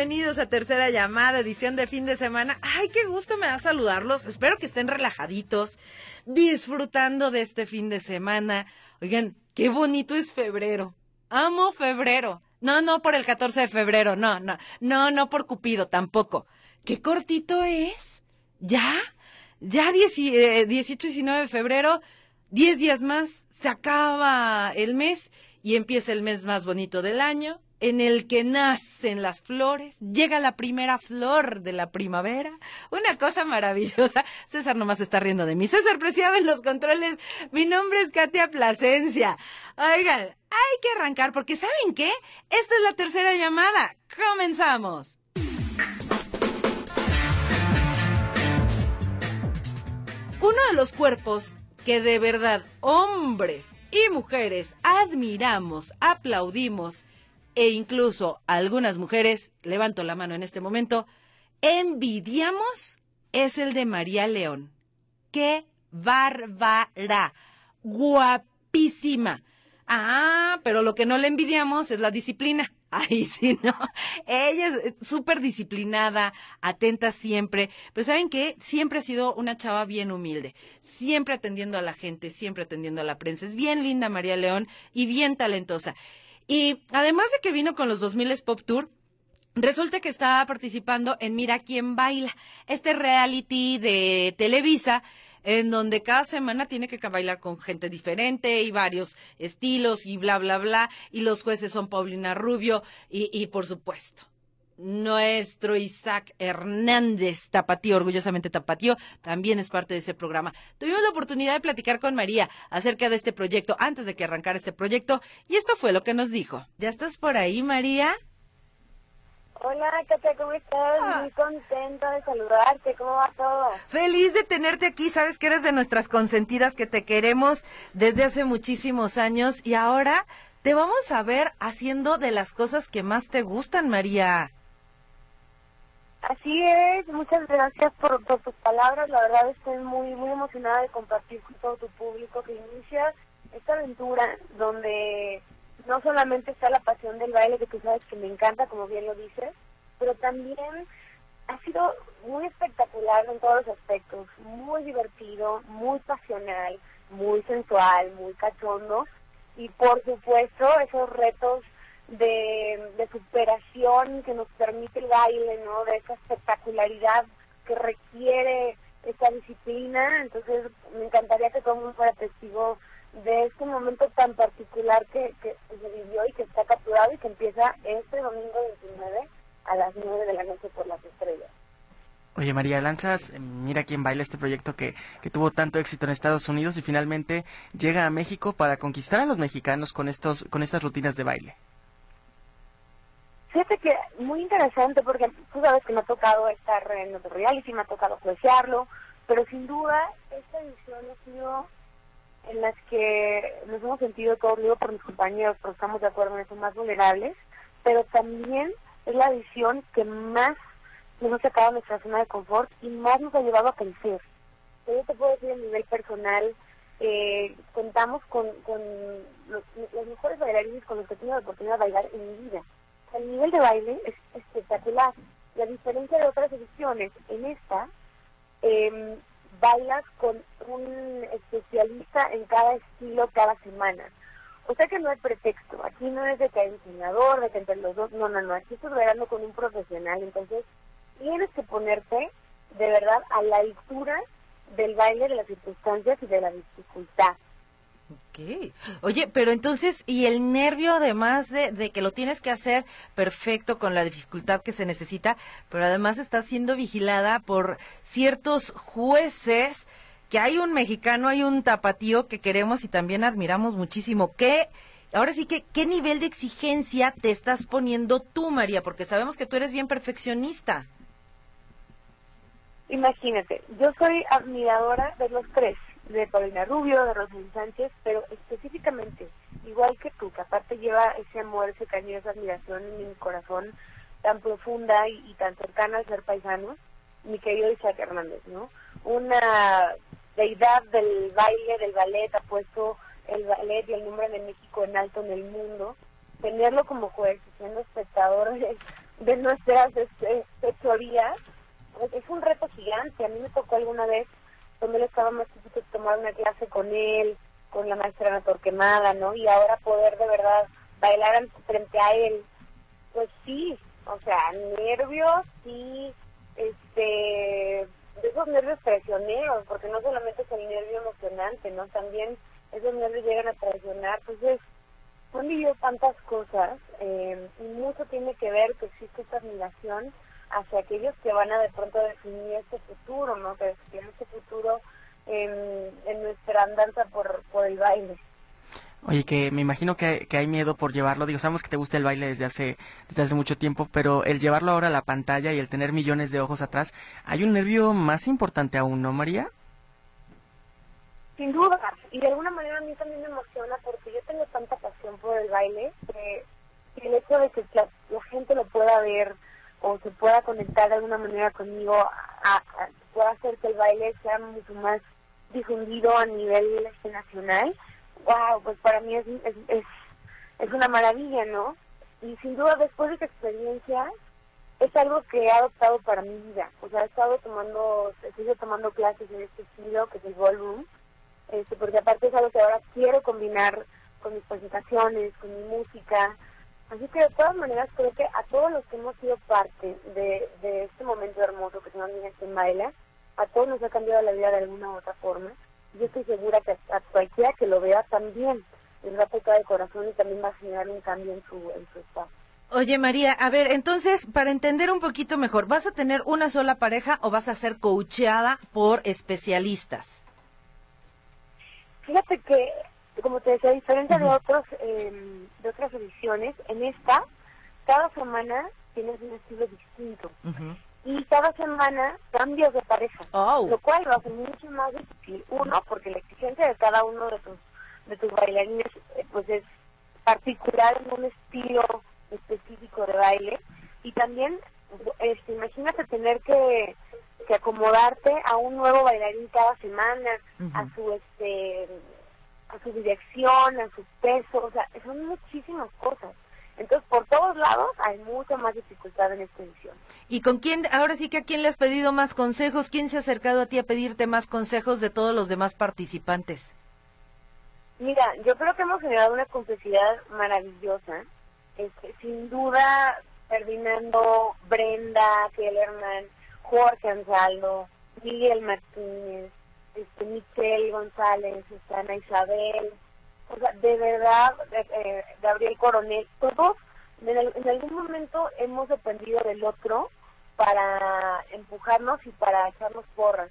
Bienvenidos a Tercera Llamada, edición de fin de semana. Ay, qué gusto me da saludarlos. Espero que estén relajaditos, disfrutando de este fin de semana. Oigan, qué bonito es febrero. Amo febrero. No, no por el 14 de febrero, no, no. No, no por Cupido, tampoco. Qué cortito es. ¿Ya? Ya 18, 19 de febrero, 10 días más, se acaba el mes y empieza el mes más bonito del año, en el que nacen las flores, llega la primera flor de la primavera, una cosa maravillosa. César nomás está riendo de mí. César Preciado en los controles. Mi nombre es Katia Plasencia. Oigan, hay que arrancar porque ¿saben qué? Esta es la tercera llamada. Comenzamos. Uno de los cuerpos que de verdad hombres y mujeres admiramos, aplaudimos e incluso algunas mujeres, levanto la mano en este momento, envidiamos es el de María León. ¡Qué bárbara! Guapísima. Ah, pero lo que no le envidiamos es la disciplina. Ay, sí, no. Ella es súper disciplinada, atenta siempre. Pues saben que siempre ha sido una chava bien humilde, siempre atendiendo a la gente, siempre atendiendo a la prensa. Es bien linda María León y bien talentosa. Y además de que vino con los 2000 Pop Tour, Resulta que estaba participando en Mira quién baila, este reality de Televisa, en donde cada semana tiene que bailar con gente diferente y varios estilos y bla, bla, bla. Y los jueces son Paulina Rubio y, y por supuesto, nuestro Isaac Hernández, Tapatío, orgullosamente Tapatío, también es parte de ese programa. Tuvimos la oportunidad de platicar con María acerca de este proyecto antes de que arrancara este proyecto y esto fue lo que nos dijo. ¿Ya estás por ahí, María? Hola, Katia, ¿cómo estás? Ah. Muy contenta de saludarte. ¿Cómo va todo? Feliz de tenerte aquí, sabes que eres de nuestras consentidas, que te queremos desde hace muchísimos años y ahora te vamos a ver haciendo de las cosas que más te gustan, María. Así es, muchas gracias por, tus palabras. La verdad estoy muy muy emocionada de compartir con todo tu público que inicia esta aventura donde no solamente está la pasión del baile, que tú sabes que me encanta, como bien lo dices, pero también ha sido muy espectacular en todos los aspectos, muy divertido, muy pasional, muy sensual, muy cachondo y por supuesto esos retos de, superación que nos permite el baile, ¿no? De esa espectacularidad que requiere esta disciplina. Entonces, me encantaría que todo el mundo fuera testigo de este momento tan particular que, que se vivió y que está capturado y que empieza este domingo 29 a las 9 de la noche por las estrellas. Oye María, lanzas Mira quién baila este proyecto que, que tuvo tanto éxito en Estados Unidos y finalmente llega a México para conquistar a los mexicanos con estos con estas rutinas de baile. Fíjate que muy interesante porque tú sabes que me ha tocado estar en otro reality, me ha tocado apreciarlo, pero sin duda esta edición ha sido en las que nos hemos sentido todos, digo por mis compañeros, pero estamos de acuerdo en eso, más vulnerables, pero también es la edición que más nos ha sacado nuestra zona de confort y más nos ha llevado a crecer. Yo te puedo decir a nivel personal, eh, contamos con, con los mejores bailarines con los que he tenido la oportunidad de bailar en mi vida. El nivel de baile es espectacular. Y a diferencia de otras ediciones, en esta eh, bailas con un especialista en cada estilo cada semana. O sea que no hay pretexto. Aquí no es de que hay diseñador, de que entre los dos. No, no, no. Aquí estás bailando con un profesional. Entonces, tienes que ponerte de verdad a la altura del baile, de las circunstancias y de la dificultad. Ok. Oye, pero entonces, y el nervio además de, de, que lo tienes que hacer perfecto con la dificultad que se necesita, pero además está siendo vigilada por ciertos jueces, que hay un mexicano, hay un tapatío que queremos y también admiramos muchísimo. ¿Qué, ahora sí que, ¿qué nivel de exigencia te estás poniendo tú, María? Porque sabemos que tú eres bien perfeccionista. Imagínate, yo soy admiradora de los tres, de Paulina Rubio, de Rosalind Sánchez, pero específicamente, igual que tú, que aparte lleva ese amor, ese cariño, esa admiración en mi corazón tan profunda y, tan cercana al ser paisano, mi querido Isaac Hernández, ¿no? Una deidad del baile, del ballet, ha puesto el ballet y el nombre de México en alto en el mundo, tenerlo como juez siendo espectador de, nuestras este, pues, es un reto gigante. A mí me tocó alguna vez, cuando él estaba más chiquito, tomar una clase con él, con la maestra Ana Torquemada, ¿no? Y ahora poder de verdad bailar frente a él, pues sí, o sea, nervios, sí, este, esos nervios traicioneros, porque no solamente es el nervio emocionante, ¿no? También esos nervios llegan a traicionar, entonces han vivido tantas cosas eh, y mucho tiene que ver que existe esta admiración hacia aquellos que van a de pronto definir este futuro, ¿no? Que definen este futuro en, en nuestra andanza por, por el baile. Oye, que me imagino que, que, hay miedo por llevarlo. Digo, sabemos que te gusta el baile desde hace, desde hace mucho tiempo, pero el llevarlo ahora a la pantalla y el tener millones de ojos atrás, ¿hay un nervio más importante aún, no, María? Sin duda. Y de alguna manera a mí también me emociona porque yo tengo tanta pasión por el baile que, el hecho de que la, gente lo pueda ver o se pueda conectar de alguna manera conmigo, a, pueda hacer que el baile sea mucho más difundido a nivel nacional wow, pues para mí es, es, es, una maravilla, ¿no? Y sin duda después de esta experiencia es algo que he adoptado para mi vida. O sea, he estado tomando, sigo tomando clases en este estilo, que es el ballroom, este, porque aparte es algo que ahora quiero combinar con mis presentaciones, con mi música. Así que de todas maneras creo que a todos los que hemos sido parte de, de este momento hermoso que se llama Niñas en Baila, a todos nos ha cambiado la vida de alguna u otra forma yo estoy segura que a cualquiera que lo vea también les va a tocar el corazón y también va a generar un cambio en su, en su estado. Oye María, a ver, entonces, para entender un poquito mejor, ¿vas a tener una sola pareja o vas a ser coacheada por especialistas? Fíjate que, como te decía, a diferencia de otros em, de otras ediciones, en esta, cada semana tienes un estilo distinto y cada semana cambios de pareja, oh. lo cual lo hace mucho más difícil. Uno, porque la exigencia de cada uno de tus, de tus bailarines eh, pues es particular en un estilo específico de baile y también este, imagínate tener que, que acomodarte a un nuevo bailarín cada semana, a su este a su dirección, a su peso, o sea, son muchísimas cosas. Entonces, por todos lados hay mucha más dificultad en esta edición. ¿Y con quién, ahora sí que a quién le has pedido más consejos? ¿Quién se ha acercado a ti a pedirte más consejos de todos los demás participantes? Mira, yo creo que hemos generado una complicidad maravillosa. Este, sin duda, Ferdinando, Brenda, Kellerman, Jorge Ansaldo, Miguel Martínez, este, Michelle González, Ana Isabel, o sea, de verdad, eh, Gabriel Coronel, todos en, algún momento hemos dependido del otro para empujarnos y para echarnos porras.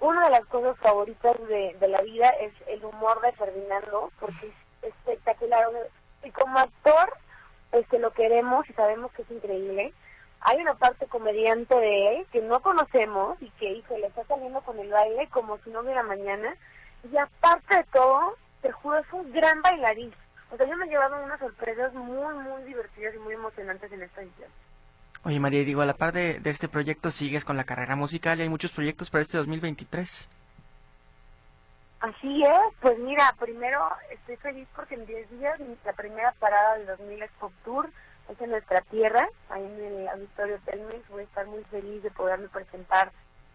Una de las cosas favoritas de, la vida es el humor de Ferdinando, porque es espectacular. Y como actor, este, lo queremos y sabemos que es increíble. Hay una parte comediante de él que no conocemos y que, hijo, le está saliendo con el baile como si no hubiera mañana. Y aparte de todo, te juro, es un gran bailarín. O sea, yo me he llevado unas sorpresas muy, muy divertidas y muy emocionantes en esta edición. Oye, María, digo, a la par de, este proyecto sigues con la carrera musical y hay muchos proyectos para este 2023. Así es, pues mira, primero estoy feliz porque en 10 días la primera parada del 2000 es Pop Tour, es en nuestra tierra, ahí en el Auditorio Telmex, voy a estar muy feliz de poderme presentar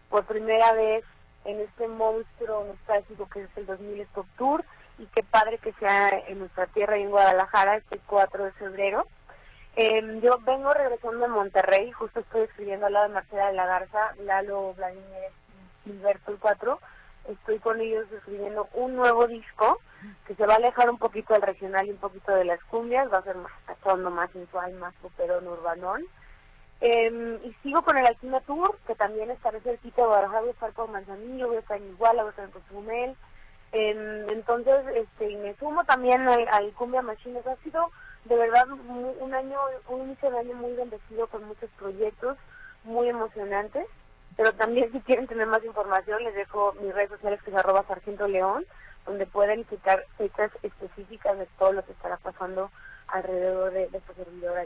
por primera vez en este monstruo nostálgico que es el 2000 Pop Tour y qué padre que sea en nuestra tierra y en Guadalajara este 4 de febrero. Em, yo vengo regresando a Monterrey, justo estoy escribiendo al lado de Marcela de la Garza, Lalo, Vladimir, Gilberto el 4. Estoy con ellos escribiendo un nuevo disco que se va a alejar un poquito del regional y un poquito de las cumbias, va a ser más cachondo, más sensual, más poperón, urbanón. Em, y sigo con el Alquima Tour, que también estaré cerquita de Guadalajara, voy a estar por Manzanillo, voy a estar en Iguala, voy a estar en Cozumel, Em, entonces, este, me sumo también al, al Cumbia Machines. Ha sido de verdad un año, un inicio de año muy bendecido con muchos proyectos muy emocionantes. Pero también si quieren tener más información, les dejo mis redes sociales que es arroba sargento león, donde pueden citar fechas específicas de todo lo que estará pasando alrededor de, de esta servidora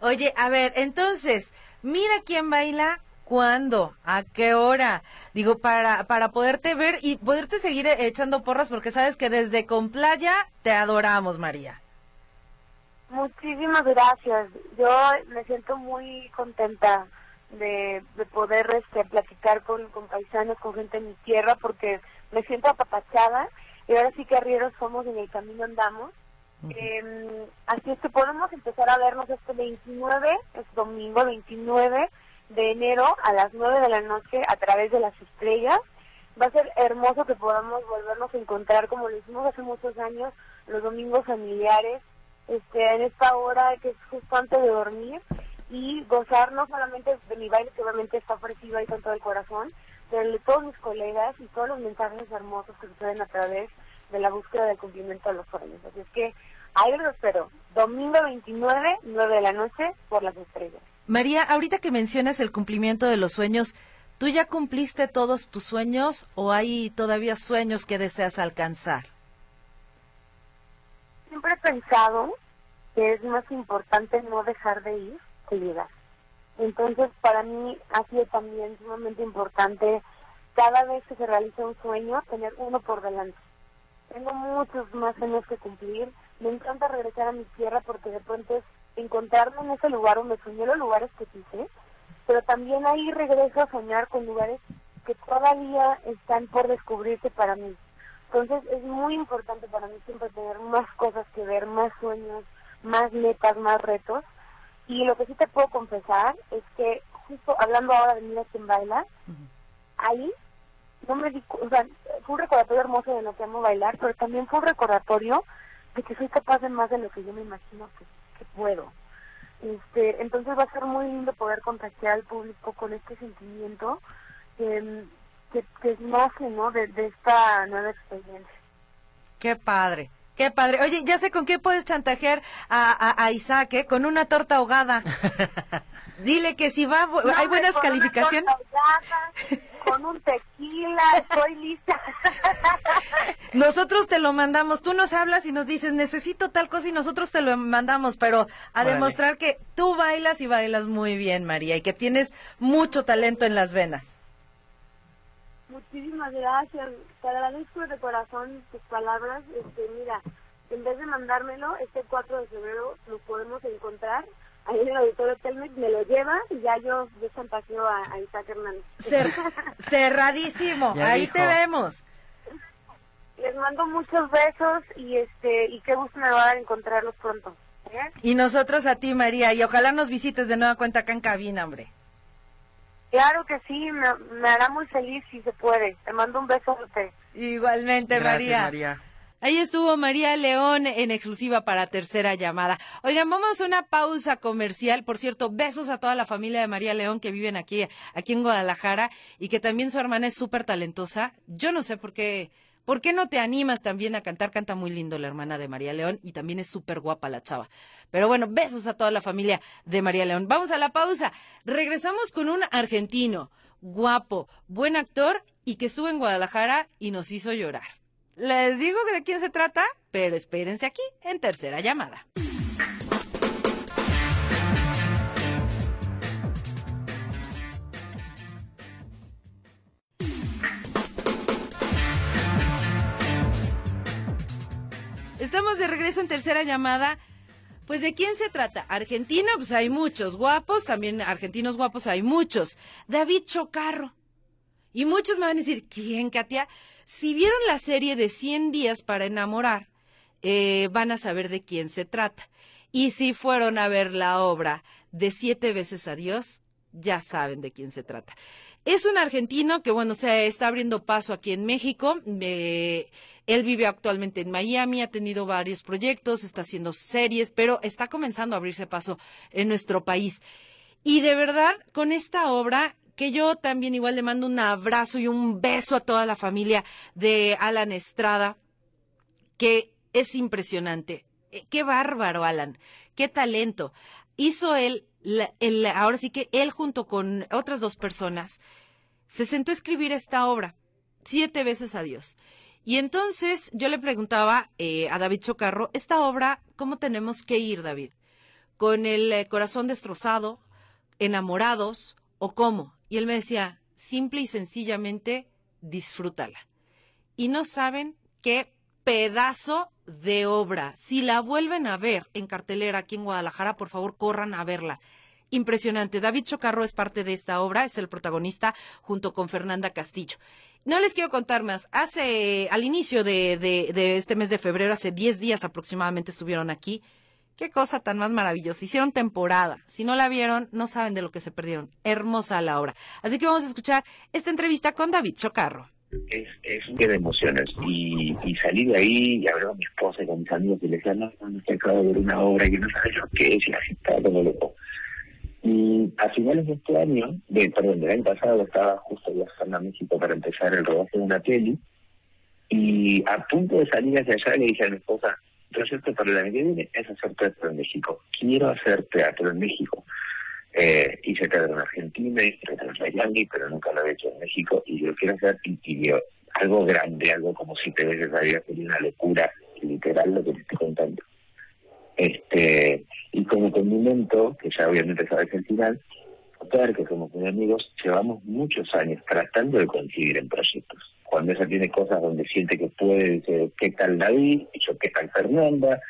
Oye, a ver, entonces, mira quién baila cuándo, a qué hora, digo, para, para poderte ver y poderte seguir echando porras, porque sabes que desde con playa te adoramos, María. Muchísimas gracias. Yo me siento muy contenta de, de poder este, platicar con, con paisanos, con gente en mi tierra, porque me siento apapachada y ahora sí que arrieros somos en el camino andamos. eh, así es que podemos empezar a vernos este 29, es domingo 29 de enero a las 9 de la noche a través de las estrellas. Va a ser hermoso que podamos volvernos a encontrar como lo hicimos hace muchos años, los domingos familiares, este, en esta hora que es justo antes de dormir y gozar no solamente de mi baile que obviamente está ofrecido ahí con todo el corazón, de todos mis colegas y todos los mensajes hermosos que suceden a través de la búsqueda del cumplimiento de los sueños. Así es que ahí los espero, domingo 29, 9 de la noche, por las estrellas. María, ahorita que mencionas el cumplimiento de los sueños, ¿tú ya cumpliste todos tus sueños o hay todavía sueños que deseas alcanzar? Siempre he pensado que es más importante no dejar de ir que llegar. Entonces, para mí ha sido también sumamente importante cada vez que se realiza un sueño tener uno por delante. Tengo muchos más sueños que cumplir. Me encanta regresar a mi tierra porque de pronto es encontrarme en ese lugar donde soñé los lugares que quise, pero también ahí regreso a soñar con lugares que todavía están por descubrirse para mí. Entonces es muy importante para mí siempre tener más cosas que ver, más sueños, más metas, más retos. Y lo que sí te puedo confesar es que justo hablando ahora de Mira quien baila, ahí no me di, o sea, fue un recordatorio hermoso de lo que amo bailar, pero también fue un recordatorio de que soy capaz de más de lo que yo me imagino que, que puedo. Este, entonces va a ser muy lindo poder contagiar al público con este sentimiento que, que, que nace ¿no? de, de esta nueva experiencia. Qué padre. Qué padre. Oye, ya sé con qué puedes chantajear a, a, a Isaac, ¿eh? Con una torta ahogada. Dile que si va, No, hay buenas con una calificaciones. torta ahogada, con un tequila, estoy lista. Nosotros te lo mandamos, tú nos hablas y nos dices, necesito tal cosa y nosotros te lo mandamos, pero a Órale. demostrar que tú bailas y bailas muy bien, María, y que tienes mucho talento en las venas. Muchísimas gracias. Te agradezco de corazón tus palabras. Este, mira, en vez de mandármelo, este 4 de febrero lo podemos encontrar ahí en el auditorio Telmex, me lo lleva y ya yo, yo a, a Isaac Hernández. Cer- cerradísimo, Ya ahí dijo. te vemos. Les mando muchos besos y este y qué gusto me va a dar encontrarlos pronto. ¿eh? Y nosotros a ti, María, y ojalá nos visites de nueva cuenta acá en cabina, hombre. Claro que sí, me, me hará muy feliz si se puede. Te mando un besote. Igualmente, Gracias, María. María. Ahí estuvo María León en exclusiva para tercera llamada. Oigan, vamos a una pausa comercial. Por cierto, besos a toda la familia de María León que viven aquí, aquí en Guadalajara y que también su hermana es súper talentosa. Yo no sé por qué, ¿por qué no te animas también a cantar? Canta muy lindo la hermana de María León y también es súper guapa la chava. Pero bueno, besos a toda la familia de María León. Vamos a la pausa. Regresamos con un argentino, guapo, buen actor y que estuvo en Guadalajara y nos hizo llorar. Les digo de quién se trata, pero espérense aquí en tercera llamada. Estamos de regreso en tercera llamada. Pues de quién se trata? Argentina, pues hay muchos guapos, también argentinos guapos hay muchos. David Chocarro. Y muchos me van a decir, ¿quién, Katia? Si vieron la serie de 100 días para enamorar, eh, van a saber de quién se trata. Y si fueron a ver la obra de Siete veces Adiós, ya saben de quién se trata. Es un argentino que, bueno, se está abriendo paso aquí en México. Eh, él vive actualmente en Miami, ha tenido varios proyectos, está haciendo series, pero está comenzando a abrirse paso en nuestro país. Y de verdad, con esta obra que yo también igual le mando un abrazo y un beso a toda la familia de Alan Estrada, que es impresionante. Eh, qué bárbaro, Alan. Qué talento. Hizo él, ahora sí que él junto con otras dos personas, se sentó a escribir esta obra, siete veces a Dios. Y entonces yo le preguntaba eh, a David Chocarro, esta obra, ¿cómo tenemos que ir, David? ¿Con el eh, corazón destrozado, enamorados o cómo? Y él me decía, simple y sencillamente, disfrútala. Y no saben qué pedazo de obra. Si la vuelven a ver en cartelera aquí en Guadalajara, por favor, corran a verla. Impresionante. David Chocarro es parte de esta obra, es el protagonista junto con Fernanda Castillo. No les quiero contar más. Hace, al inicio de, de, este mes de febrero, hace 10 días aproximadamente estuvieron aquí. Qué cosa tan más maravillosa. Hicieron temporada. Si no la vieron, no saben de lo que se perdieron. Hermosa la obra. Así que vamos a escuchar esta entrevista con David Chocarro es, es un día de emociones y, y salí de ahí y hablé con mi esposa y con mis amigos y les decía, no, no, estoy acabo de ver una obra y no sabes lo que es y así estaba como loco. Y a finales de este año, de, perdón, del año pasado, estaba justo viajando a México para empezar el rodaje de una peli y a punto de salir hacia allá le dije a mi esposa, proyecto para el año que viene es hacer teatro en México. Quiero hacer teatro en México. Eh, hice teatro en Argentina, hice teatro en Miami, pero nunca lo había hecho en México y yo quiero hacer algo grande, algo como si te ves sabía sería una locura literal lo que te estoy contando. Este, y como condimento, que ya obviamente sabes el final, contar que muy amigos, llevamos muchos años tratando de coincidir en proyectos. Cuando ella tiene cosas donde siente que puede, dice, ¿qué tal David? Y ¿qué tal Fernanda?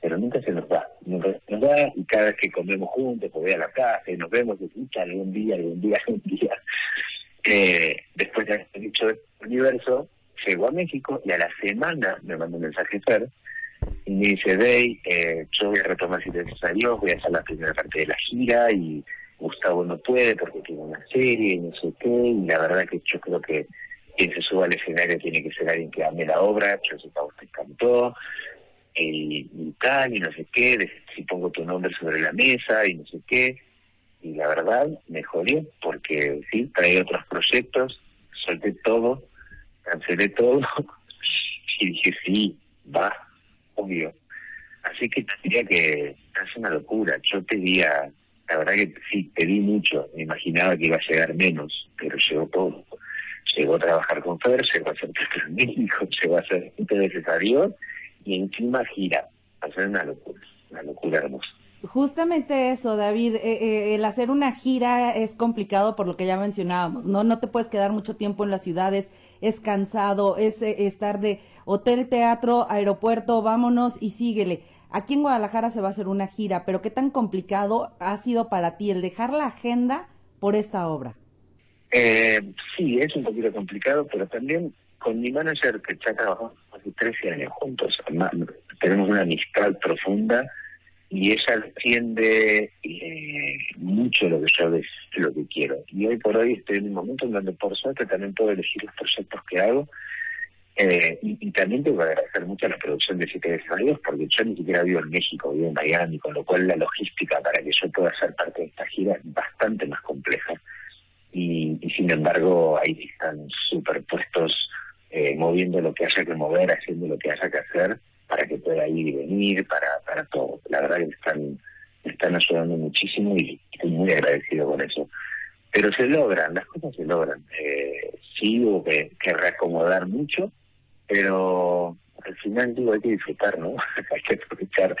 Pero nunca se nos va, nunca se nos va, y cada vez que comemos juntos, pues voy a la casa y nos vemos, y algún día, algún día, algún día. Eh, después de haber dicho el universo, llegó a México y a la semana me mandó un mensaje Fer y me dice, Dey, eh, yo voy a retomar si te Dios, voy a hacer la primera parte de la gira y Gustavo no puede porque tiene una serie y no sé qué, y la verdad que yo creo que quien se suba al escenario tiene que ser alguien que ame la obra, yo sé que a usted encantó, y, tal, y no sé qué, si pongo tu nombre sobre la mesa y no sé qué. Y la verdad, me jodí porque sí, traí otros proyectos, solté todo, cancelé todo y dije, sí, va, obvio. Así que diría que es una locura. Yo pedía, la verdad que sí, pedí mucho, me imaginaba que iba a llegar menos, pero llegó todo. Llegó a trabajar con Fer, llegó a teatro en México, llegó a hacer veces a Dios y encima gira. Hacer una locura, una locura hermosa. Justamente eso, David, eh, eh, el hacer una gira es complicado por lo que ya mencionábamos, ¿no? No te puedes quedar mucho tiempo en las ciudades, es cansado, es eh, estar de hotel, teatro, aeropuerto, vámonos y síguele. Aquí en Guadalajara se va a hacer una gira, pero ¿qué tan complicado ha sido para ti el dejar la agenda por esta obra? sí, es un poquito complicado, pero también con mi manager, que ya trabajamos hace 13 años juntos, tenemos una amistad profunda y ella defiende eh, mucho lo que yo lo que quiero. Y hoy por hoy estoy en un momento en donde por suerte también puedo elegir los proyectos que hago. Eh, y, también tengo que agradecer mucho a la producción de Siete Desarrollos porque yo ni siquiera vivo en México, vivo en Miami, con lo cual la logística para que yo pueda ser parte de esta gira es bastante más compleja. Y, y sin embargo ahí están superpuestos eh, moviendo lo que haya que mover, haciendo lo que haya que hacer para que pueda ir y venir, para, para todo. La verdad que están, están ayudando muchísimo y estoy muy agradecido con eso. Pero se logran, las cosas se logran. Eh, sí hubo que, reacomodar mucho, pero al final digo hay que disfrutar, ¿no? hay que aprovechar,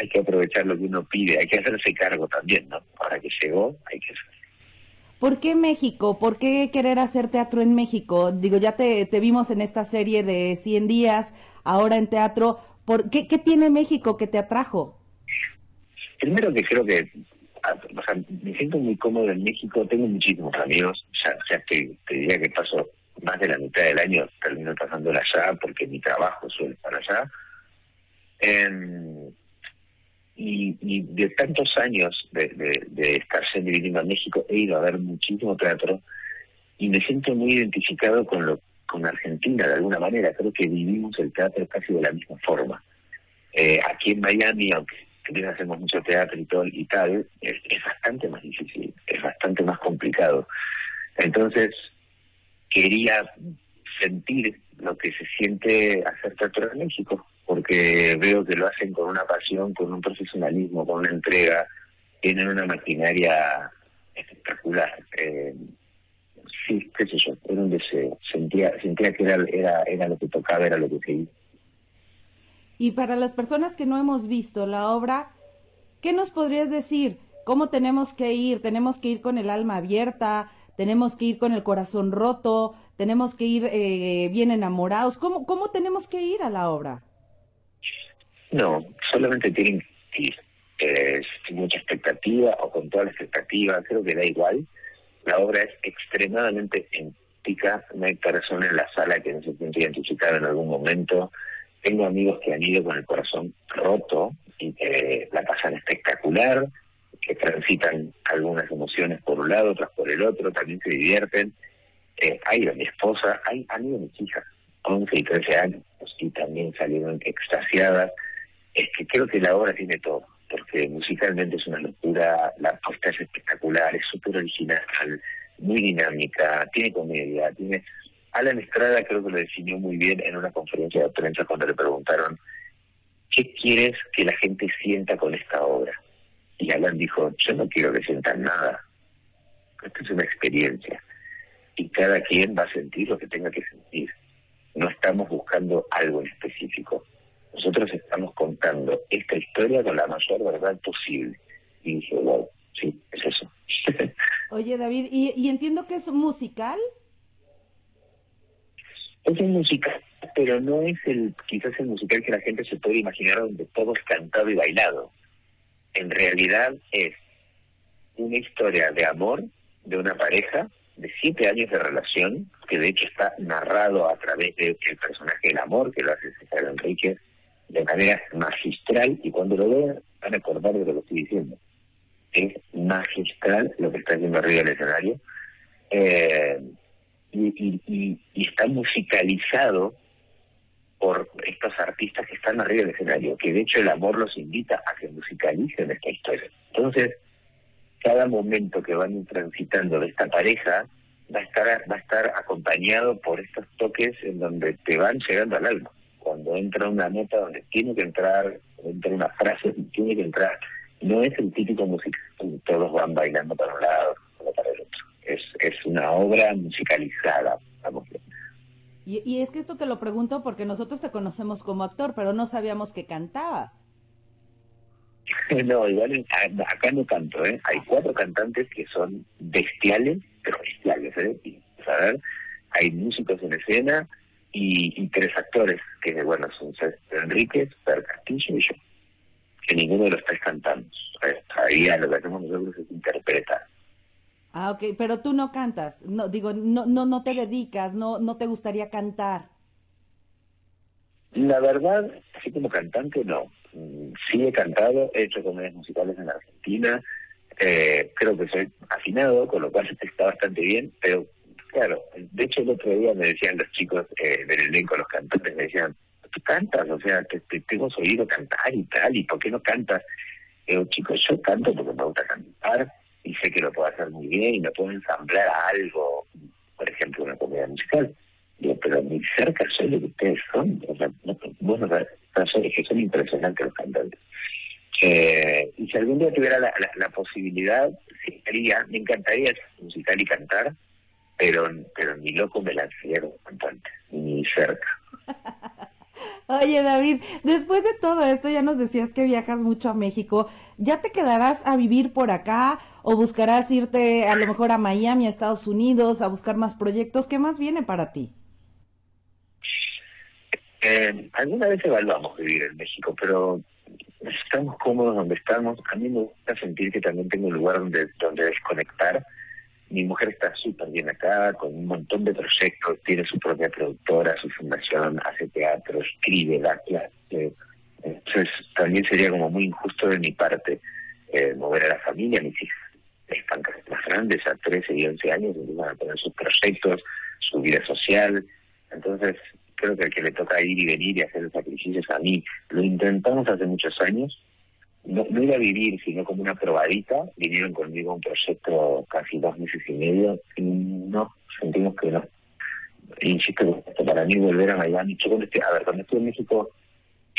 hay que aprovechar lo que uno pide, hay que hacerse cargo también, ¿no? Ahora que llegó, hay que hacerse ¿Por qué México? ¿Por qué querer hacer teatro en México? Digo, ya te, vimos en esta serie de 100 días, ahora en teatro. ¿Por qué, qué tiene México que te atrajo? Primero que creo que o sea, me siento muy cómodo en México, tengo muchísimos amigos, ya, ya te, te, diría que paso más de la mitad del año termino pasándola allá porque mi trabajo suele estar allá. Eh, y, de tantos años de, de, de estar viviendo a México, he ido a ver muchísimo teatro y me siento muy identificado con lo con Argentina de alguna manera. Creo que vivimos el teatro casi de la misma forma. Eh, aquí en Miami, aunque también hacemos mucho teatro y todo y tal, es bastante más difícil, es bastante más complicado. Entonces, quería sentir lo que se siente hacer teatro en México, porque veo que lo hacen con una pasión, con un profesionalismo, con una entrega, tienen una maquinaria espectacular. Eh, sí, qué sé yo, era un deseo, sentía, sentía que era, era, era lo que tocaba, era lo que quería. Y para las personas que no hemos visto la obra, ¿qué nos podrías decir? ¿Cómo tenemos que ir? ¿Tenemos que ir con el alma abierta? ¿Tenemos que ir con el corazón roto? ¿Tenemos que ir eh, bien enamorados? ¿Cómo, ¿Cómo tenemos que ir a la obra? No, solamente tienen que ir eh, sin mucha expectativa o con toda la expectativa, creo que da igual. La obra es extremadamente ética, no hay persona en la sala que no se sienta identificada en algún momento. Tengo amigos que han ido con el corazón roto y que la pasan espectacular, que transitan algunas emociones por un lado, otras por el otro, también se divierten. Eh, ha mi esposa, hay, han ido mis hijas, 11 y 13 años, y también salieron extasiadas. Es que creo que la obra tiene todo, porque musicalmente es una locura, la puesta es espectacular, es súper original, muy dinámica, tiene comedia, tiene... Alan Estrada creo que lo definió muy bien en una conferencia de prensa cuando le preguntaron ¿qué quieres que la gente sienta con esta obra? Y Alan dijo, yo no quiero que sientan nada, esto es una experiencia y cada quien va a sentir lo que tenga que sentir. No estamos buscando algo en específico. Nosotros estamos contando esta historia con la mayor verdad posible. Y dije, wow, sí, es eso. Oye, David, ¿y, entiendo que es musical? Es un musical, pero no es el quizás el musical que la gente se puede imaginar donde todo es cantado y bailado. En realidad es una historia de amor de una pareja de siete años de relación, que de hecho está narrado a través del personaje del amor, que lo hace César Enrique, de manera magistral, y cuando lo vean van a acordar de lo que estoy diciendo. Es magistral lo que está haciendo arriba del escenario, eh, y, está musicalizado por estos artistas que están arriba del escenario, que de hecho el amor los invita a que musicalicen esta historia. Entonces, cada momento que van transitando de esta pareja va a estar va a estar acompañado por estos toques en donde te van llegando al alma. Cuando entra una nota donde tiene que entrar, entra una frase donde tiene que entrar, no es el típico musical todos van bailando para un lado o para el otro. Es, es una obra musicalizada, vamos y, y es que esto te lo pregunto porque nosotros te conocemos como actor, pero no sabíamos que cantabas. no, igual acá no canto, ¿eh? Hay cuatro cantantes que son bestiales, pero bestiales, ¿eh? Y, a ver, hay músicos en escena y, tres actores, que bueno, son César Enríquez, Per Castillo y yo. Que ninguno de los tres cantamos. Ahí lo que hacemos nosotros es interpretar. Ah, ok, pero tú no cantas, no digo, no, no, no te dedicas, no, no te gustaría cantar. La verdad, así como cantante, no. Sí he cantado, he hecho comedias musicales en Argentina, eh, creo que soy afinado, con lo cual está bastante bien, pero claro, de hecho el otro día me decían los chicos eh, del elenco, los cantantes, me decían, tú cantas, o sea, te, tengo oído cantar y tal, ¿y por qué no cantas? Digo, chicos, yo canto porque me gusta cantar y sé que lo puedo hacer muy bien y me puedo ensamblar a algo, por ejemplo, una comedia musical pero muy cerca soy lo que ustedes son. O sea, no, vos no es que son impresionantes los cantantes. Eh, y si algún día tuviera la, la, posibilidad, sí, me encantaría ser musical y cantar, pero, pero ni loco me como cantante, ni cerca. Oye, David, después de todo esto, ya nos decías que viajas mucho a México. ¿Ya te quedarás a vivir por acá o buscarás irte a lo mejor a Miami, a Estados Unidos, a buscar más proyectos? ¿Qué más viene para ti? Eh, alguna vez evaluamos vivir en México, pero estamos cómodos donde estamos. A mí me gusta sentir que también tengo un lugar donde, donde desconectar. Mi mujer está súper bien acá, con un montón de proyectos, tiene su propia productora, su fundación, hace teatro, escribe, da clase. Entonces también sería como muy injusto de mi parte eh, mover a la familia, mis hijas están más grandes, a 13 y 11 años, van a tener sus proyectos, su vida social. Entonces creo que al que le toca ir y venir y hacer sacrificios a mí. Lo intentamos hace muchos años. No, no iba a vivir, sino como una probadita. Vinieron conmigo un proyecto casi dos meses y medio. no, sentimos que no. Insisto, para mí volver a Miami, yo cuando estoy, a ver, cuando estoy en México,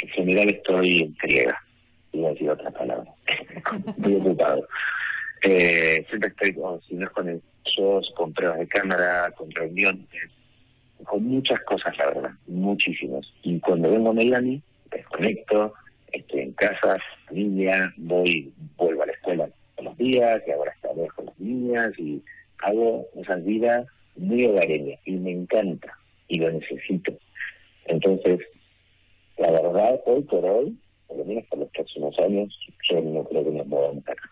en general estoy en griega, iba a decir otras palabras, muy ocupado. Eh, siempre estoy, con, si no es con shows, con pruebas de cámara, con reuniones, con muchas cosas, la verdad, muchísimas. Y cuando vengo a Miami, desconecto, estoy en casa, familia, voy, vuelvo a la escuela todos los días, y ahora estaré con las niñas, y hago esa vida muy hogareña, y me encanta, y lo necesito. Entonces, la verdad, hoy por hoy, por lo menos por los próximos años, yo no creo que nos movamos acá.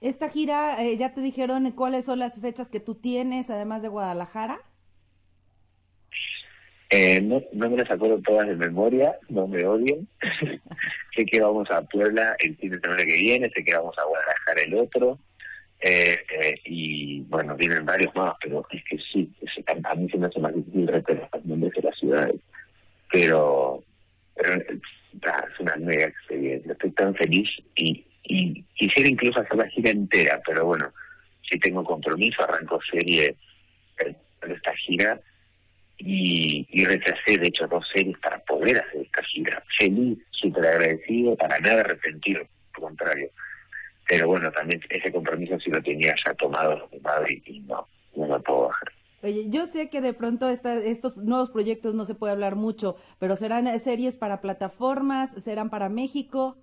Esta gira, eh, ¿ya te dijeron cuáles son las fechas que tú tienes, además de Guadalajara? Eh, no, no me las acuerdo todas de memoria, no me odien. sé que vamos a Puebla el fin de semana que viene, sé que vamos a Guadalajara el otro. Eh, eh, y bueno, vienen varios más, pero es que sí, a, mí se me hace más difícil recordar los nombres de las ciudades. Pero, pero es una mega experiencia, estoy tan feliz y, y quisiera incluso hacer la gira entera, pero bueno, si tengo compromiso, arranco serie de esta gira y, y rechacé, de hecho, dos series para poder hacer esta gira. Feliz, súper agradecido, para nada arrepentido, al contrario. Pero bueno, también ese compromiso sí lo tenía ya tomado mi madre y no, no lo puedo bajar. Oye, yo sé que de pronto esta, estos nuevos proyectos no se puede hablar mucho, pero ¿serán series para plataformas? ¿Serán para México?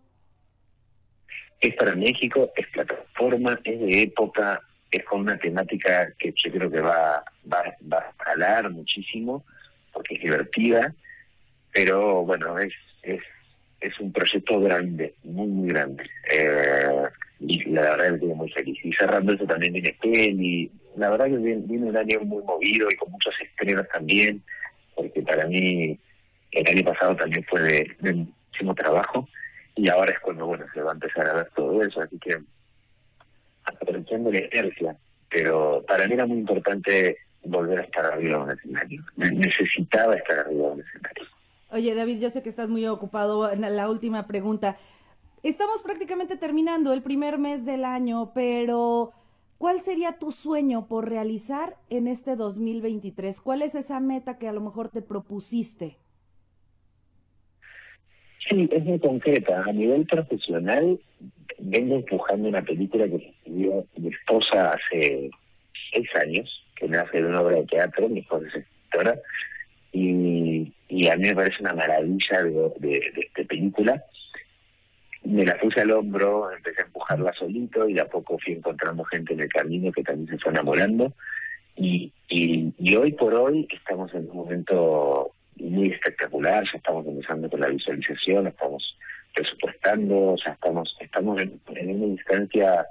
Es para México, es plataforma, es de época, es con una temática que yo creo que va, va, va a jalar muchísimo, porque es divertida, pero bueno, es, es, es un proyecto grande, muy, muy grande. Eh, y la verdad me tiene muy feliz. Y cerrando eso también viene y La verdad que viene, un año muy movido y con muchos estrenos también, porque para mí el año pasado también fue de, de muchísimo trabajo y ahora es cuando bueno se va a empezar a ver todo eso, así que aprovechando la inercia, pero para mí era muy importante volver a estar arriba de un escenario. Necesitaba estar arriba de un escenario. Oye, David, yo sé que estás muy ocupado. La última pregunta. Estamos prácticamente terminando el primer mes del año, pero ¿cuál sería tu sueño por realizar en este 2023? ¿Cuál es esa meta que a lo mejor te propusiste? Sí, es muy concreta. A nivel profesional, vengo empujando una película que escribió mi esposa hace seis años, que me hace de una obra de teatro, mi esposa es escritora, y, y a mí me parece una maravilla de, de, película. Me la puse al hombro, empecé a empujarla solito y de a poco fui encontrando gente en el camino que también se fue enamorando. Y, y, y hoy por hoy estamos en un momento muy espectacular, ya estamos empezando con la visualización, estamos presupuestando, o sea, estamos, estamos en, una instancia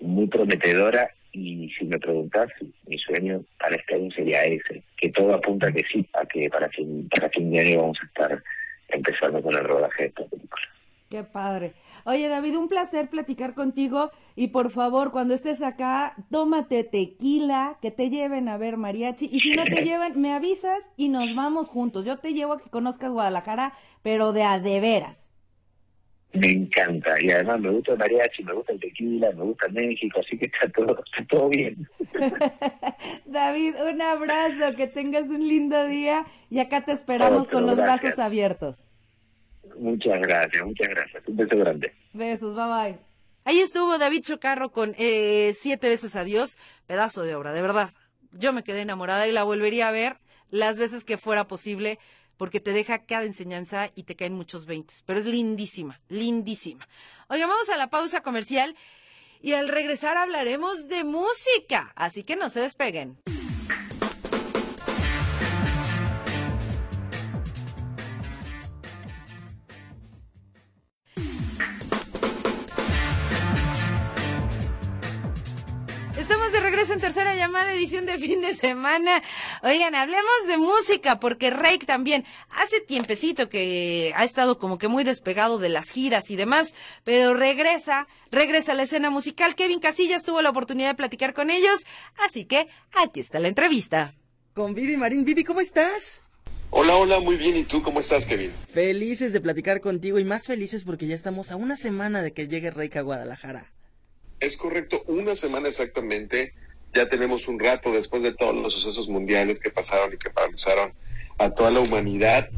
muy prometedora y si me preguntas, mi sueño para este año sería ese, que todo apunta que sí, a que para fin, para fin de año vamos a estar empezando con el rodaje de esta película. Qué padre. Oye, David, un placer platicar contigo y por favor, cuando estés acá, tómate tequila, que te lleven a ver mariachi y si no te llevan, me avisas y nos vamos juntos. Yo te llevo a que conozcas Guadalajara, pero de a de veras. Me encanta y además me gusta el mariachi, me gusta el tequila, me gusta México, así que está todo, está todo bien. David, un abrazo, que tengas un lindo día y acá te esperamos con los brazos abiertos. Muchas gracias, muchas gracias. Un beso grande. Besos, bye bye. Ahí estuvo David Chocarro con eh, Siete veces adiós, pedazo de obra, de verdad. Yo me quedé enamorada y la volvería a ver las veces que fuera posible porque te deja cada enseñanza y te caen muchos veintes. Pero es lindísima, lindísima. Oiga, vamos a la pausa comercial y al regresar hablaremos de música, así que no se despeguen. Regreso en tercera llamada edición de fin de semana. Oigan, hablemos de música porque Rake también hace tiempecito que ha estado como que muy despegado de las giras y demás, pero regresa, regresa a la escena musical. Kevin Casillas tuvo la oportunidad de platicar con ellos, así que aquí está la entrevista. Con Vivi Marín. Vivi, ¿cómo estás? Hola, hola, muy bien. ¿Y tú cómo estás, Kevin? Felices de platicar contigo y más felices porque ya estamos a una semana de que llegue Rake a Guadalajara. Es correcto, una semana exactamente ya tenemos un rato después de todos los sucesos mundiales que pasaron y que paralizaron a toda la humanidad,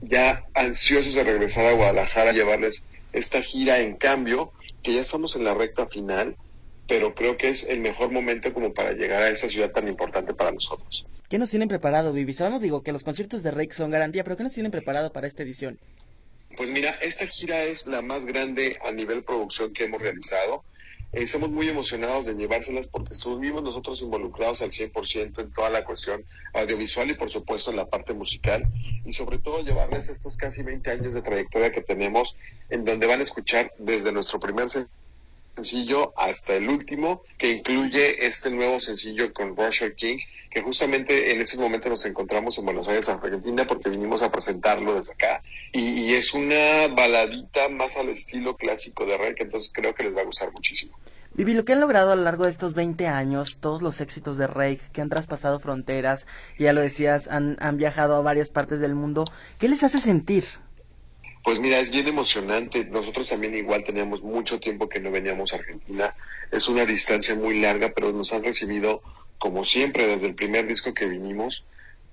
ya ansiosos de regresar a Guadalajara a llevarles esta gira en cambio, que ya estamos en la recta final, pero creo que es el mejor momento como para llegar a esa ciudad tan importante para nosotros. ¿Qué nos tienen preparado, Vivi? Sabemos, digo, que los conciertos de Rake son garantía, pero ¿qué nos tienen preparado para esta edición? Pues mira, esta gira es la más grande a nivel producción que hemos realizado. Eh, estamos muy emocionados de llevárselas porque estuvimos nosotros involucrados al 100% en toda la cuestión audiovisual y por supuesto en la parte musical. Y sobre todo llevarles estos casi 20 años de trayectoria que tenemos en donde van a escuchar desde nuestro primer sencillo hasta el último que incluye este nuevo sencillo con Roger King que justamente en estos momentos nos encontramos en Buenos Aires, Argentina porque vinimos a presentarlo desde acá y, y es una baladita más al estilo clásico de Rey que entonces creo que les va a gustar muchísimo. Vivi, lo que han logrado a lo largo de estos 20 años, todos los éxitos de Rake que han traspasado fronteras, ya lo decías, han, han viajado a varias partes del mundo, ¿qué les hace sentir? Pues mira, es bien emocionante. Nosotros también igual teníamos mucho tiempo que no veníamos a Argentina. Es una distancia muy larga, pero nos han recibido, como siempre, desde el primer disco que vinimos,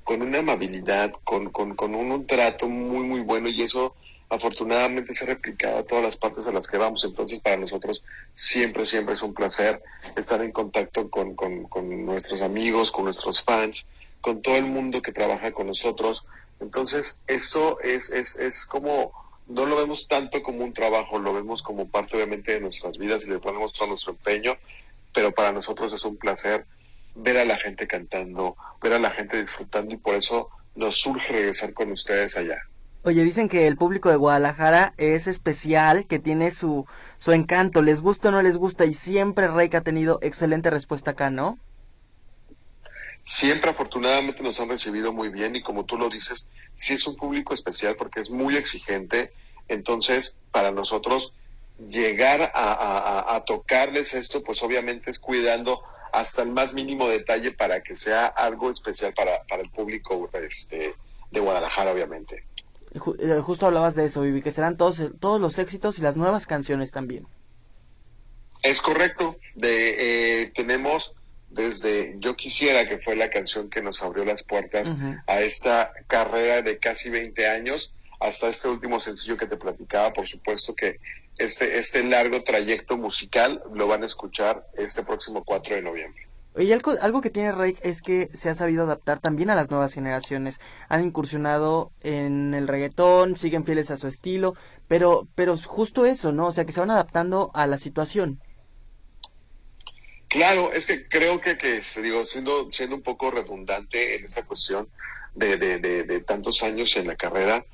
con una amabilidad, con, con, con un, un trato muy, muy bueno y eso afortunadamente se ha replicado a todas las partes a las que vamos. Entonces, para nosotros siempre, siempre es un placer estar en contacto con, con, con nuestros amigos, con nuestros fans, con todo el mundo que trabaja con nosotros. Entonces, eso es, es, es como, no lo vemos tanto como un trabajo, lo vemos como parte obviamente de nuestras vidas y le ponemos todo nuestro empeño, pero para nosotros es un placer ver a la gente cantando, ver a la gente disfrutando y por eso nos surge regresar con ustedes allá. Oye, dicen que el público de Guadalajara es especial, que tiene su, su encanto, les gusta o no les gusta, y siempre Rake ha tenido excelente respuesta acá, ¿no? Siempre afortunadamente nos han recibido muy bien y como tú lo dices, sí es un público especial porque es muy exigente, entonces para nosotros llegar a, a, a tocarles esto, pues obviamente es cuidando hasta el más mínimo detalle para que sea algo especial para, para el público este, de Guadalajara, obviamente. Justo hablabas de eso, Vivi, que serán todos, todos los éxitos y las nuevas canciones también. Es correcto. De, eh, tenemos desde Yo Quisiera, que fue la canción que nos abrió las puertas uh -huh. a esta carrera de casi 20 años, hasta este último sencillo que te platicaba, por supuesto que este, este largo trayecto musical lo van a escuchar este próximo 4 de noviembre. Y algo, algo que tiene Rake es que se ha sabido adaptar también a las nuevas generaciones. Han incursionado en el reggaetón, siguen fieles a su estilo, pero, pero justo eso, ¿no? O sea, que se van adaptando a la situación. Claro, es que creo que, que digo, siendo, siendo un poco redundante en esa cuestión de, de, de, de tantos años en la carrera,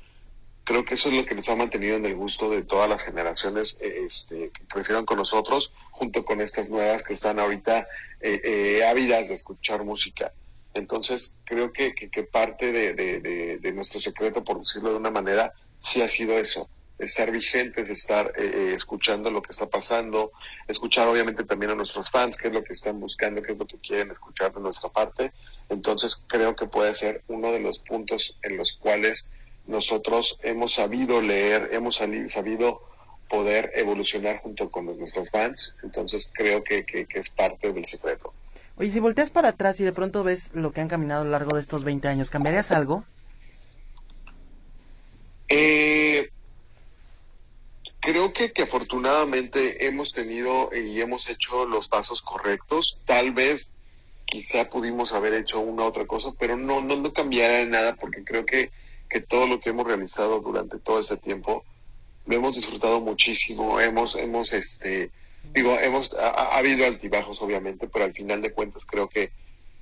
creo que eso es lo que nos ha mantenido en el gusto de todas las generaciones este, que crecieron con nosotros, junto con estas nuevas que están ahorita eh, eh, ávidas de escuchar música. Entonces, creo que, que, parte de, de, nuestro secreto, por decirlo de una manera, sí ha sido eso, estar vigentes, estar eh, escuchando lo que está pasando, escuchar obviamente también a nuestros fans, qué es lo que están buscando, qué es lo que quieren escuchar de nuestra parte. Entonces, creo que puede ser uno de los puntos en los cuales nosotros hemos sabido leer, hemos sabido poder evolucionar junto con nuestros fans, entonces creo que, que, que, es parte del secreto. Oye, si volteas para atrás y de pronto ves lo que han caminado a lo largo de estos 20 años, ¿cambiarías algo? Eh, creo que, que afortunadamente hemos tenido y hemos hecho los pasos correctos, tal vez quizá pudimos haber hecho una otra cosa, pero no, no, no cambiaría nada porque creo que que todo lo que hemos realizado durante todo ese tiempo lo hemos disfrutado muchísimo, hemos, hemos, este, digo, hemos, ha, ha, habido altibajos obviamente, pero al final de cuentas creo que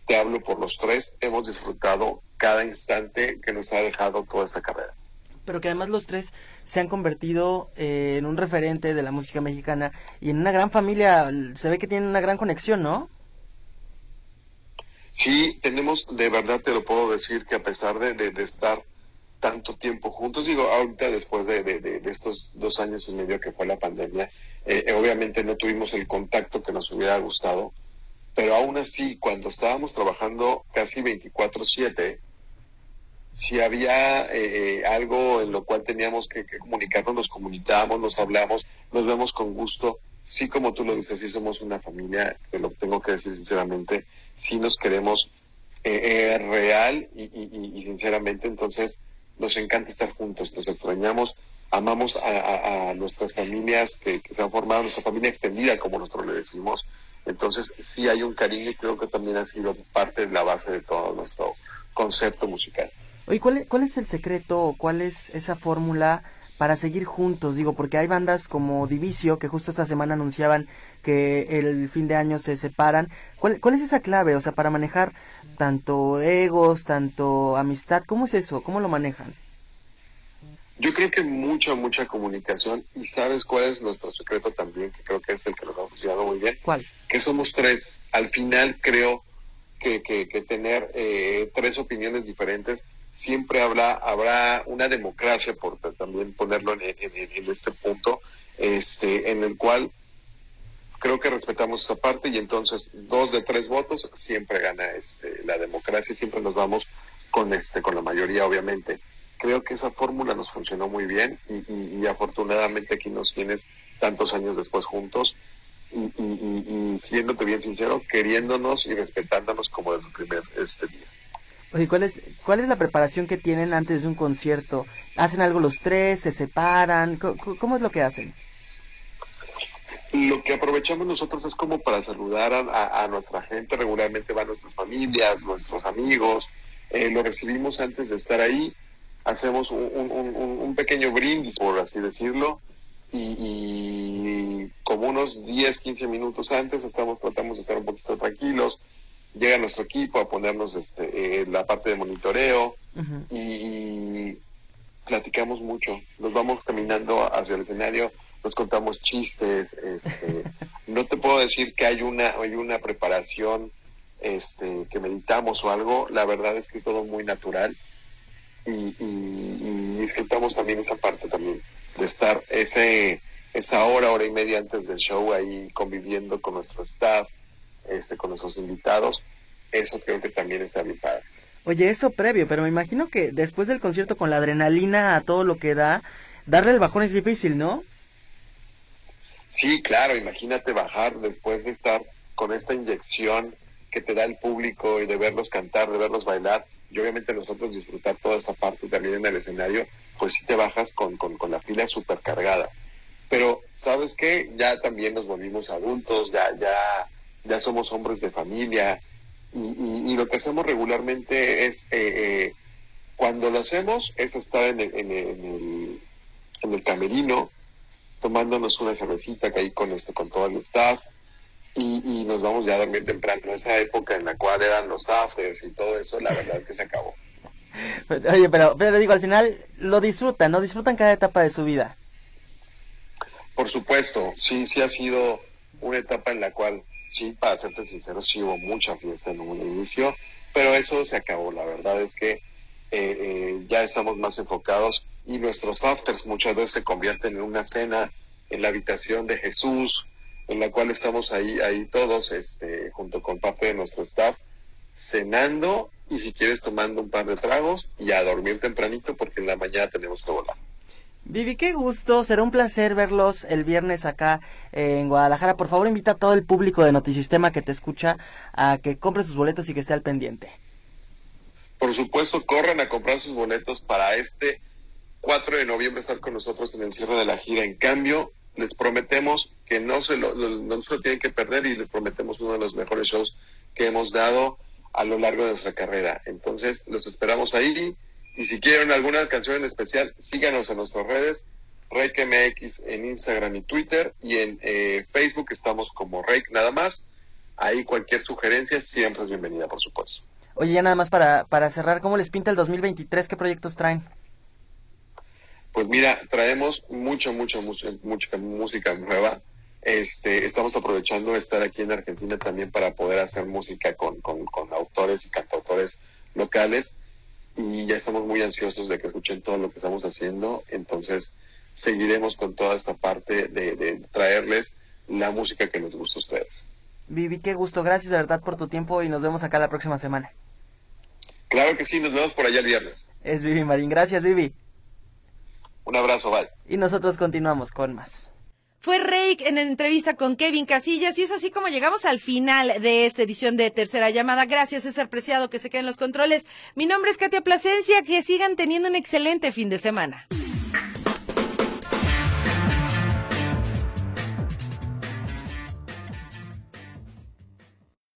te hablo por los tres, hemos disfrutado cada instante que nos ha dejado toda esta carrera. Pero que además los tres se han convertido eh, en un referente de la música mexicana y en una gran familia, se ve que tienen una gran conexión, ¿no? Sí, tenemos, de verdad te lo puedo decir, que a pesar de, de, de estar tanto tiempo juntos. Digo, ahorita después de, de, estos dos años y medio que fue la pandemia, eh, obviamente no tuvimos el contacto que nos hubiera gustado, pero aún así, cuando estábamos trabajando casi 24/7, si había eh, algo en lo cual teníamos que, comunicarnos, nos comunicábamos, nos hablamos, nos vemos con gusto sí como tú lo dices, sí somos una familia, te lo tengo que decir sinceramente, sí nos queremos eh, eh, real y, sinceramente, entonces nos encanta estar juntos, nos extrañamos, amamos a, nuestras familias que, se han formado, nuestra familia extendida, como nosotros le decimos. Entonces, sí hay un cariño y creo que también ha sido parte de la base de todo nuestro concepto musical. Oye, ¿cuál, cuál es el secreto, cuál es esa fórmula para seguir juntos? Digo, porque hay bandas como Divicio, que justo esta semana anunciaban que el fin de año se separan. ¿Cuál, cuál es esa clave, o sea, para manejar tanto egos, tanto amistad? ¿Cómo es eso? ¿Cómo lo manejan? Yo creo que mucha, mucha comunicación y sabes cuál es nuestro secreto también, que creo que es el que nos ha funcionado muy bien. ¿Cuál? Que somos tres. Al final creo que, que, tener eh, tres opiniones diferentes siempre habrá, habrá una democracia, por también ponerlo en, este punto, este, en el cual creo que respetamos esa parte y entonces dos de tres votos siempre gana este, la democracia y siempre nos vamos con este con la mayoría obviamente creo que esa fórmula nos funcionó muy bien y, afortunadamente aquí nos tienes tantos años después juntos y, y, siéndote bien sincero, queriéndonos y respetándonos como desde el primer este día. Oye, ¿cuál es, ¿cuál es la preparación que tienen antes de un concierto? ¿Hacen algo los tres? ¿Se separan? ¿Cómo, es lo que hacen? Lo que aprovechamos nosotros es como para saludar a, nuestra gente, regularmente van nuestras familias, nuestros amigos, eh, lo recibimos antes de estar ahí hacemos un, pequeño brindis, por así decirlo, y, como unos 10, 15 minutos antes estamos tratamos de estar un poquito tranquilos, llega nuestro equipo a ponernos este, eh, la parte de monitoreo y, platicamos mucho, nos vamos caminando hacia el escenario, nos contamos chistes, este, no te puedo decir que hay una, hay una preparación este, que meditamos o algo, la verdad es que es todo muy natural y, y, disfrutamos también esa parte también de estar ese esa hora, hora y media antes del show ahí conviviendo con nuestro staff, este, con nuestros invitados, eso creo que también está bien padre. Oye, eso previo, pero me imagino que después del concierto con la adrenalina a todo lo que da, darle el bajón es difícil, ¿no? Sí, claro, imagínate bajar después de estar con esta inyección que te da el público y de verlos cantar, de verlos bailar, y obviamente nosotros disfrutar toda esa parte también en el escenario, pues sí te bajas con, con, la pila súper cargada. Pero, ¿sabes qué? Ya también nos volvimos adultos, ya, ya, ya somos hombres de familia, y, lo que hacemos regularmente es, eh, eh, cuando lo hacemos, es estar en el, en el, en el, camerino, tomándonos una cervecita que hay con, este, con todo el staff, y, nos vamos ya a dormir temprano. Esa época en la cual eran los afters y todo eso, la verdad es que se acabó. Oye, pero, pero digo, al final lo disfrutan, ¿no? Disfrutan cada etapa de su vida. Por supuesto, sí, sí ha sido una etapa en la cual, sí, para serte sincero, sí hubo mucha fiesta en un inicio, pero eso se acabó. La verdad es que eh, eh, ya estamos más enfocados y nuestros afters muchas veces se convierten en una cena en la habitación de Jesús en la cual estamos ahí, ahí todos, este, junto con parte de nuestro staff, cenando y si quieres tomando un par de tragos y a dormir tempranito porque en la mañana tenemos que volar. Vivi, qué gusto, será un placer verlos el viernes acá en Guadalajara. Por favor, invita a todo el público de Notisistema que te escucha a que compre sus boletos y que esté al pendiente. Por supuesto, corran a comprar sus boletos para este 4 de noviembre estar con nosotros en el cierre de la gira. En cambio, les prometemos que no se lo, no se lo tienen que perder y les prometemos uno de los mejores shows que hemos dado a lo largo de nuestra carrera. Entonces, los esperamos ahí. Y si quieren alguna canción en especial, síganos en nuestras redes, RakeMX en Instagram y Twitter, y en eh, Facebook estamos como Rake nada más. Ahí cualquier sugerencia siempre es bienvenida, por supuesto. Oye, ya nada más para, para cerrar, ¿cómo les pinta el 2023? ¿Qué proyectos traen? Pues mira, traemos mucha, mucha, mucha, mucha música nueva. Este, estamos aprovechando estar aquí en Argentina también para poder hacer música con, con, autores y cantautores locales y ya estamos muy ansiosos de que escuchen todo lo que estamos haciendo. Entonces, seguiremos con toda esta parte de, de traerles la música que les gusta a ustedes. Vivi, qué gusto. Gracias de verdad por tu tiempo y nos vemos acá la próxima semana. Claro que sí, nos vemos por allá el viernes. Es Vivi Marín. Gracias, Vivi. Un abrazo, bye. Y nosotros continuamos con más. Fue Rake en entrevista con Kevin Casillas y es así como llegamos al final de esta edición de Tercera Llamada. Gracias, César Preciado, que se queden los controles. Mi nombre es Katia Plasencia, que sigan teniendo un excelente fin de semana.